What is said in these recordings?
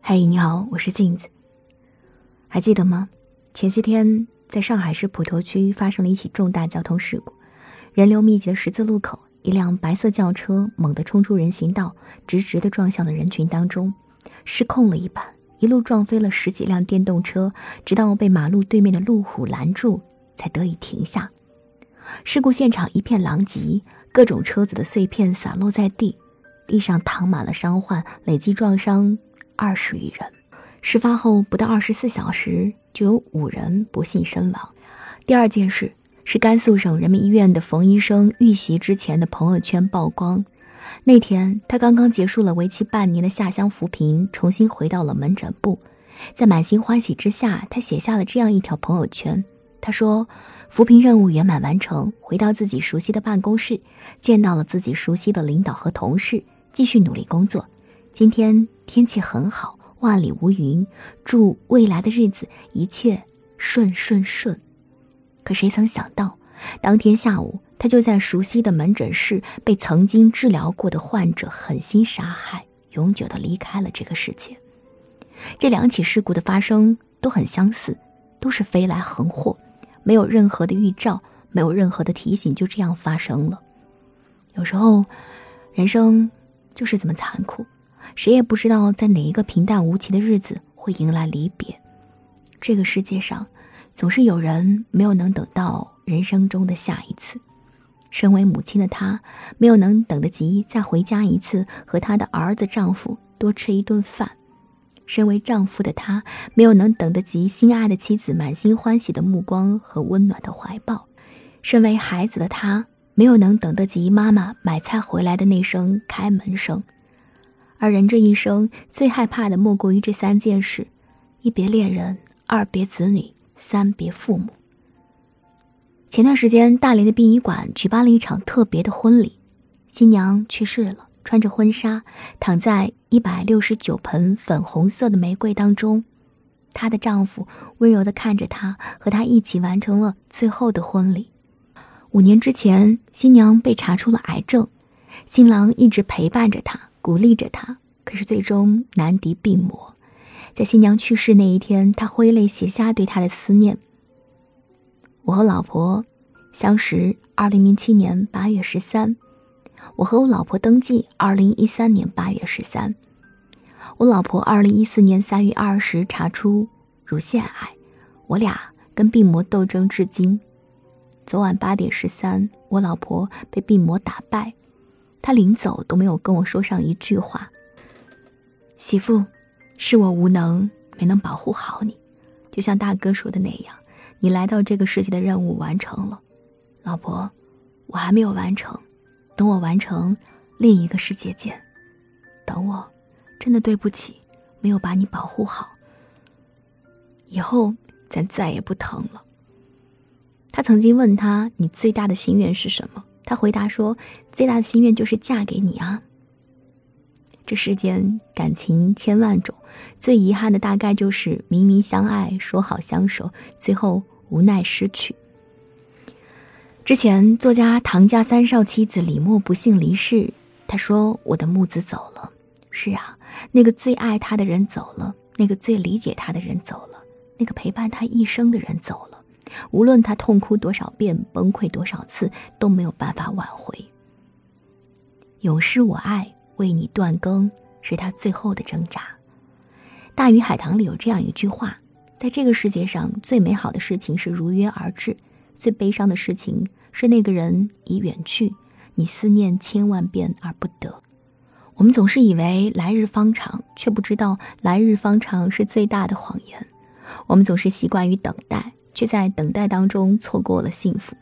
嘿，你好，我是镜子。还记得吗？前些天在上海市普陀区发生了一起重大交通事故，人流密集的十字路口，一辆白色轿车猛地冲出人行道，直直地撞向了人群当中，失控了一般，一路撞飞了十几辆电动车，直到被马路对面的路虎拦住，才得以停下。事故现场一片狼藉，各种车子的碎片散落在地，地上躺满了伤患，累计撞伤。二十余人，事发后不到二十四小时，就有五人不幸身亡。第二件事是甘肃省人民医院的冯医生遇袭之前的朋友圈曝光。那天，他刚刚结束了为期半年的下乡扶贫，重新回到了门诊部。在满心欢喜之下，他写下了这样一条朋友圈：他说，扶贫任务圆满完成，回到自己熟悉的办公室，见到了自己熟悉的领导和同事，继续努力工作。今天天气很好，万里无云，祝未来的日子一切顺顺顺。可谁曾想到，当天下午，他就在熟悉的门诊室被曾经治疗过的患者狠心杀害，永久的离开了这个世界。这两起事故的发生都很相似，都是飞来横祸，没有任何的预兆，没有任何的提醒，就这样发生了。有时候，人生就是这么残酷。谁也不知道在哪一个平淡无奇的日子会迎来离别。这个世界上，总是有人没有能等到人生中的下一次。身为母亲的她，没有能等得及再回家一次，和她的儿子丈夫多吃一顿饭；身为丈夫的他，没有能等得及心爱的妻子满心欢喜的目光和温暖的怀抱；身为孩子的他，没有能等得及妈妈买菜回来的那声开门声。而人这一生最害怕的，莫过于这三件事：一别恋人，二别子女，三别父母。前段时间，大连的殡仪馆举办了一场特别的婚礼，新娘去世了，穿着婚纱，躺在一百六十九盆粉红色的玫瑰当中，她的丈夫温柔地看着她，和她一起完成了最后的婚礼。五年之前，新娘被查出了癌症，新郎一直陪伴着她。鼓励着他，可是最终难敌病魔。在新娘去世那一天，他挥泪写下对她的思念。我和老婆相识二零零七年八月十三，我和我老婆登记二零一三年八月十三，我老婆二零一四年三月二十查出乳腺癌，我俩跟病魔斗争至今。昨晚八点十三，我老婆被病魔打败。他临走都没有跟我说上一句话。媳妇，是我无能，没能保护好你。就像大哥说的那样，你来到这个世界的任务完成了。老婆，我还没有完成，等我完成，另一个世界见。等我，真的对不起，没有把你保护好。以后咱再也不疼了。他曾经问他：“你最大的心愿是什么？”他回答说：“最大的心愿就是嫁给你啊。”这世间感情千万种，最遗憾的大概就是明明相爱，说好相守，最后无奈失去。之前作家唐家三少妻子李默不幸离世，他说：“我的木子走了。”是啊，那个最爱他的人走了，那个最理解他的人走了，那个陪伴他一生的人走了。无论他痛哭多少遍，崩溃多少次，都没有办法挽回。有失我爱，为你断更，是他最后的挣扎。《大鱼海棠》里有这样一句话：在这个世界上，最美好的事情是如约而至，最悲伤的事情是那个人已远去，你思念千万遍而不得。我们总是以为来日方长，却不知道来日方长是最大的谎言。我们总是习惯于等待。却在等待当中错过了幸福，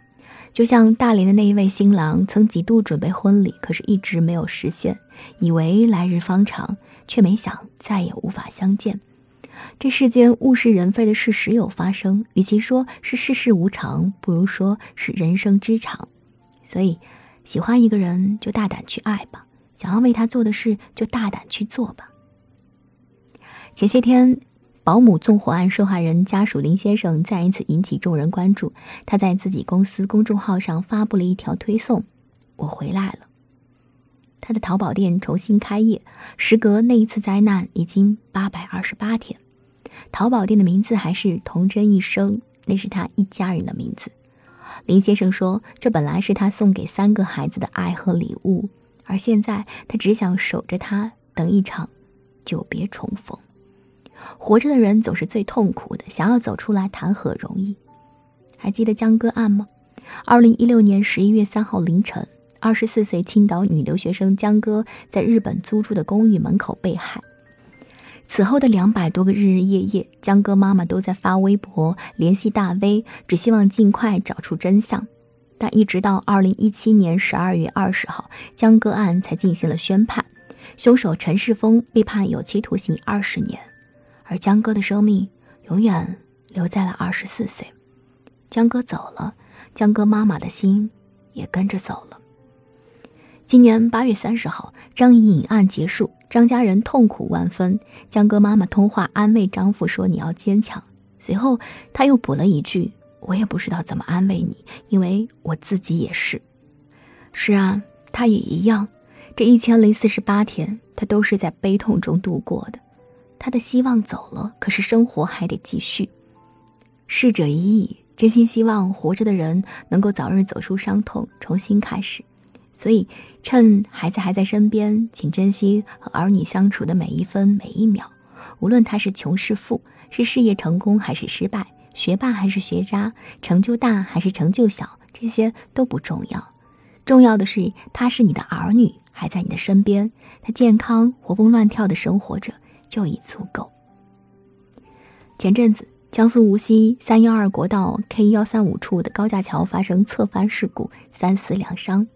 就像大连的那一位新郎，曾几度准备婚礼，可是一直没有实现，以为来日方长，却没想再也无法相见。这世间物是人非的事时有发生，与其说是世事无常，不如说是人生之常。所以，喜欢一个人就大胆去爱吧，想要为他做的事就大胆去做吧。前些天。保姆纵火案受害人家属林先生再一次引起众人关注。他在自己公司公众号上发布了一条推送：“我回来了。”他的淘宝店重新开业，时隔那一次灾难已经八百二十八天。淘宝店的名字还是童真一生，那是他一家人的名字。林先生说：“这本来是他送给三个孩子的爱和礼物，而现在他只想守着他，等一场久别重逢。活着的人总是最痛苦的，想要走出来谈何容易？还记得江歌案吗？二零一六年十一月三号凌晨。”二十四岁青岛女留学生江歌在日本租住的公寓门口被害。此后的两百多个日日夜夜，江歌妈妈都在发微博联系大 V，只希望尽快找出真相。但一直到二零一七年十二月二十号，江歌案才进行了宣判，凶手陈世峰被判有期徒刑二十年，而江歌的生命永远留在了二十四岁。江哥走了，江歌妈妈的心也跟着走了。今年八月三十号，张颖颖案结束，张家人痛苦万分。江歌妈妈通话安慰张父说：“你要坚强。”随后，她又补了一句：“我也不知道怎么安慰你，因为我自己也是。”是啊，她也一样。这一千零四十八天，她都是在悲痛中度过的。他的希望走了，可是生活还得继续。逝者已矣，真心希望活着的人能够早日走出伤痛，重新开始。所以，趁孩子还在身边，请珍惜和儿女相处的每一分每一秒。无论他是穷是富，是事业成功还是失败，学霸还是学渣，成就大还是成就小，这些都不重要。重要的是，他是你的儿女，还在你的身边，他健康活蹦乱跳的生活着，就已足够。前阵子，江苏无锡三幺二国道 K 幺三五处的高架桥发生侧翻事故，三死两伤。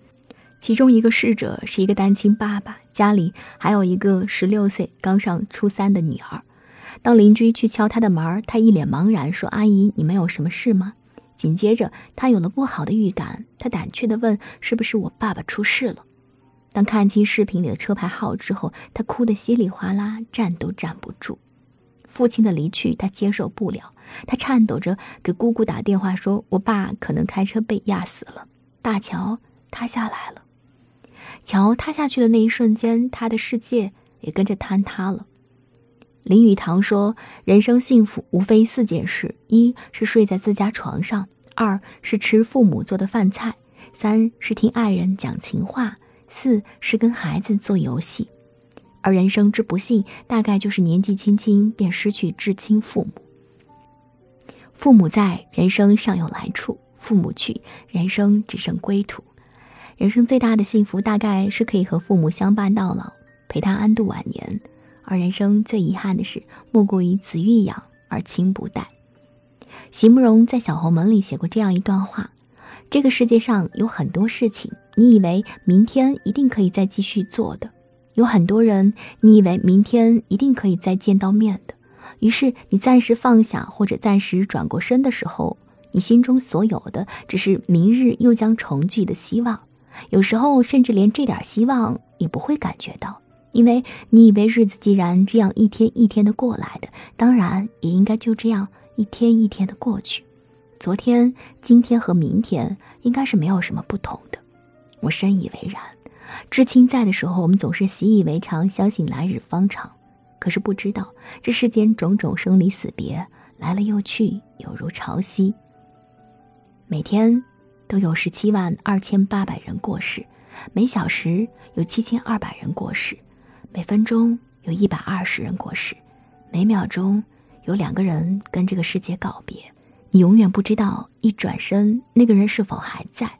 其中一个逝者是一个单亲爸爸，家里还有一个十六岁刚上初三的女儿。当邻居去敲他的门，他一脸茫然说：“阿姨，你们有什么事吗？”紧接着，他有了不好的预感，他胆怯地问：“是不是我爸爸出事了？”当看清视频里的车牌号之后，他哭得稀里哗啦，站都站不住。父亲的离去，他接受不了，他颤抖着给姑姑打电话说：“我爸可能开车被压死了，大桥塌下来了。”桥塌下去的那一瞬间，他的世界也跟着坍塌了。林语堂说：“人生幸福无非四件事：一是睡在自家床上，二是吃父母做的饭菜，三是听爱人讲情话，四是跟孩子做游戏。而人生之不幸，大概就是年纪轻轻便失去至亲父母。父母在，人生尚有来处；父母去，人生只剩归途。”人生最大的幸福，大概是可以和父母相伴到老，陪他安度晚年；而人生最遗憾的事，莫过于子欲养而亲不待。席慕容在《小红门》里写过这样一段话：这个世界上有很多事情，你以为明天一定可以再继续做的；有很多人，你以为明天一定可以再见到面的。于是你暂时放下，或者暂时转过身的时候，你心中所有的，只是明日又将重聚的希望。有时候甚至连这点希望也不会感觉到，因为你以为日子既然这样一天一天的过来的，当然也应该就这样一天一天的过去。昨天、今天和明天应该是没有什么不同的，我深以为然。知青在的时候，我们总是习以为常，相信来日方长。可是不知道这世间种种生离死别，来了又去，有如潮汐。每天。都有十七万二千八百人过世，每小时有七千二百人过世，每分钟有一百二十人过世，每秒钟有两个人跟这个世界告别。你永远不知道一转身那个人是否还在，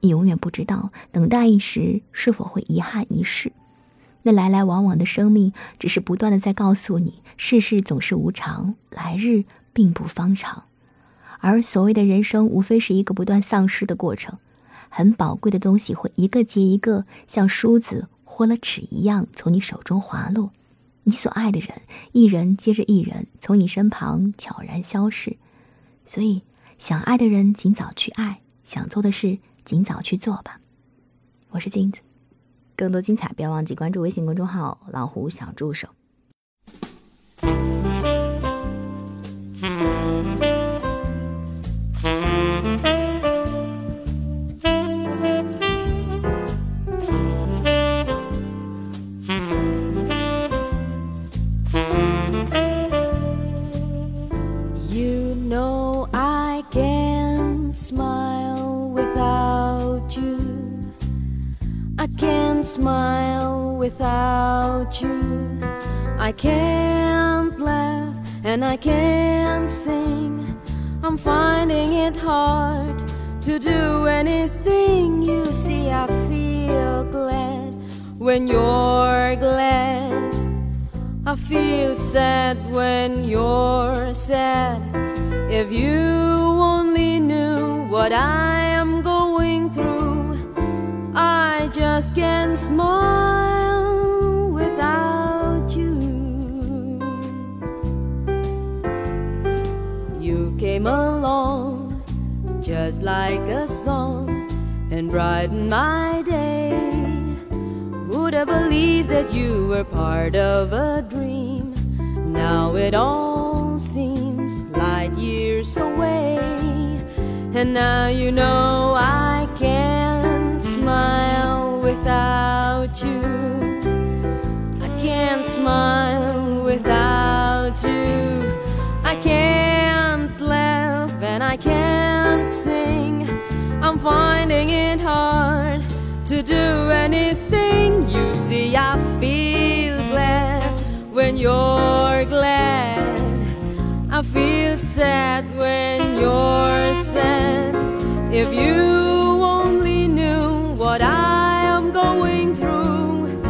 你永远不知道等待一时是否会遗憾一世。那来来往往的生命，只是不断的在告诉你，世事总是无常，来日并不方长。而所谓的人生，无非是一个不断丧失的过程，很宝贵的东西会一个接一个，像梳子豁了齿一样从你手中滑落。你所爱的人，一人接着一人从你身旁悄然消逝。所以，想爱的人尽早去爱，想做的事尽早去做吧。我是金子，更多精彩，不要忘记关注微信公众号“老虎小助手”。Smile without you. I can't laugh and I can't sing. I'm finding it hard to do anything. You see, I feel glad when you're glad. I feel sad when you're sad. If you only knew what I song and brighten my day. Who'd have believed that you were part of a dream? Now it all seems light years away. And now you know I can't smile without you. I can't smile without you. I can't laugh and I can't sing finding it hard to do anything. You see, I feel glad when you're glad. I feel sad when you're sad. If you only knew what I am going through,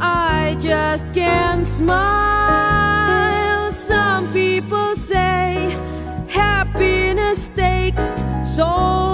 I just can't smile. Some people say happiness takes so